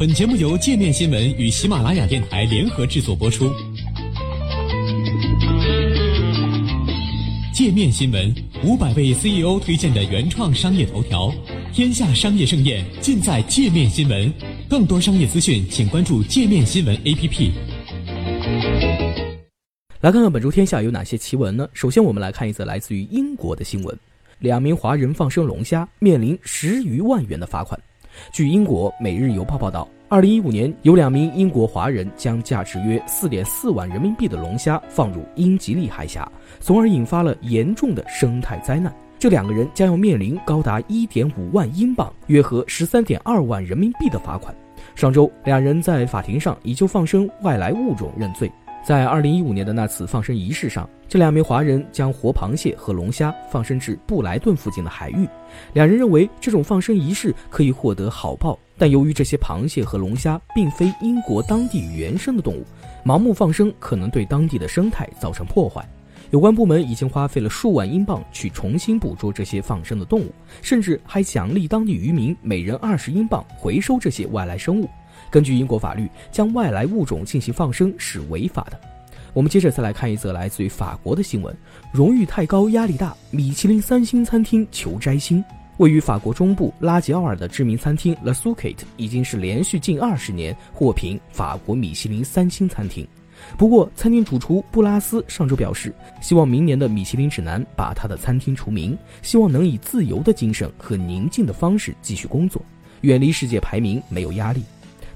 本节目由界面新闻与喜马拉雅电台联合制作播出。界面新闻五百位 CEO 推荐的原创商业头条，天下商业盛宴尽在界面新闻。更多商业资讯，请关注界面新闻 APP。来看看本周天下有哪些奇闻呢？首先，我们来看一则来自于英国的新闻：两名华人放生龙虾，面临十余万元的罚款。据英国《每日邮报》报道，二零一五年有两名英国华人将价值约四点四万人民币的龙虾放入英吉利海峡，从而引发了严重的生态灾难。这两个人将要面临高达一点五万英镑（约合十三点二万人民币）的罚款。上周，两人在法庭上已就放生外来物种认罪。在二零一五年的那次放生仪式上，这两名华人将活螃蟹和龙虾放生至布莱顿附近的海域。两人认为这种放生仪式可以获得好报，但由于这些螃蟹和龙虾并非英国当地原生的动物，盲目放生可能对当地的生态造成破坏。有关部门已经花费了数万英镑去重新捕捉这些放生的动物，甚至还奖励当地渔民每人二十英镑回收这些外来生物。根据英国法律，将外来物种进行放生是违法的。我们接着再来看一则来自于法国的新闻：荣誉太高，压力大，米其林三星餐厅求摘星。位于法国中部拉吉奥尔的知名餐厅 La Suquet 已经是连续近二十年获评法国米其林三星餐厅。不过，餐厅主厨布拉斯上周表示，希望明年的米其林指南把他的餐厅除名，希望能以自由的精神和宁静的方式继续工作，远离世界排名，没有压力。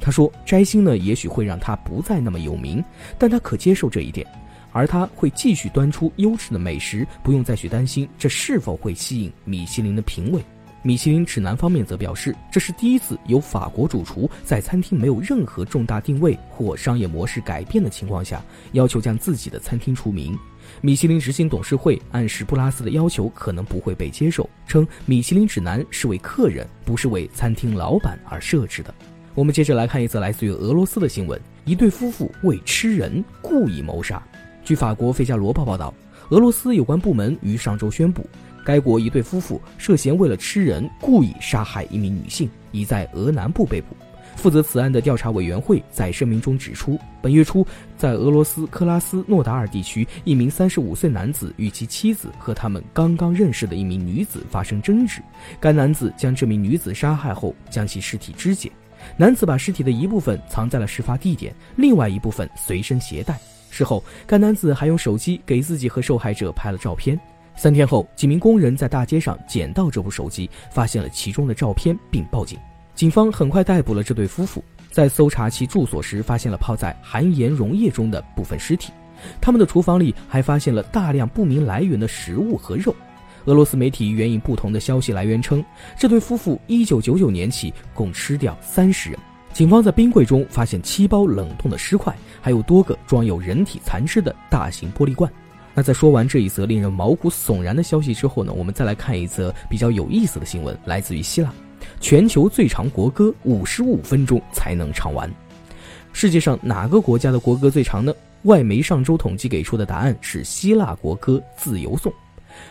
他说：“摘星呢，也许会让他不再那么有名，但他可接受这一点，而他会继续端出优质的美食，不用再去担心这是否会吸引米其林的评委。”米其林指南方面则表示，这是第一次有法国主厨在餐厅没有任何重大定位或商业模式改变的情况下，要求将自己的餐厅除名。米其林执行董事会暗示布拉斯的要求可能不会被接受，称米其林指南是为客人，不是为餐厅老板而设置的。我们接着来看一则来自于俄罗斯的新闻：一对夫妇为吃人故意谋杀。据法国《费加罗报》报道，俄罗斯有关部门于上周宣布，该国一对夫妇涉嫌为了吃人故意杀害一名女性，已在俄南部被捕。负责此案的调查委员会在声明中指出，本月初，在俄罗斯克拉斯诺达尔地区，一名三十五岁男子与其妻子和他们刚刚认识的一名女子发生争执，该男子将这名女子杀害后，将其尸体肢解。男子把尸体的一部分藏在了事发地点，另外一部分随身携带。事后，该男子还用手机给自己和受害者拍了照片。三天后，几名工人在大街上捡到这部手机，发现了其中的照片，并报警。警方很快逮捕了这对夫妇，在搜查其住所时，发现了泡在含盐溶液中的部分尸体。他们的厨房里还发现了大量不明来源的食物和肉。俄罗斯媒体援引不同的消息来源称，这对夫妇1999年起共吃掉三十人。警方在冰柜中发现七包冷冻的尸块，还有多个装有人体残肢的大型玻璃罐。那在说完这一则令人毛骨悚然的消息之后呢，我们再来看一则比较有意思的新闻，来自于希腊，全球最长国歌五十五分钟才能唱完。世界上哪个国家的国歌最长呢？外媒上周统计给出的答案是希腊国歌《自由颂》。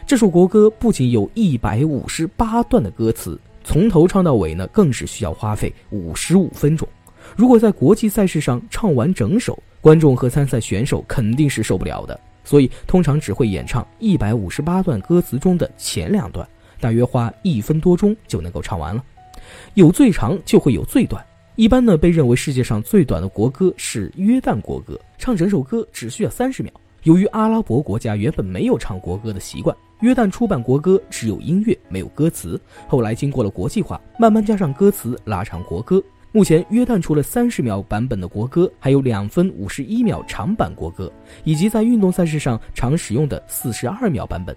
这首国歌不仅有一百五十八段的歌词，从头唱到尾呢，更是需要花费五十五分钟。如果在国际赛事上唱完整首，观众和参赛选手肯定是受不了的。所以通常只会演唱一百五十八段歌词中的前两段，大约花一分多钟就能够唱完了。有最长就会有最短，一般呢被认为世界上最短的国歌是约旦国歌，唱整首歌只需要三十秒。由于阿拉伯国家原本没有唱国歌的习惯，约旦出版国歌只有音乐没有歌词。后来经过了国际化，慢慢加上歌词，拉长国歌。目前约旦除了三十秒版本的国歌，还有两分五十一秒长版国歌，以及在运动赛事上常使用的四十二秒版本。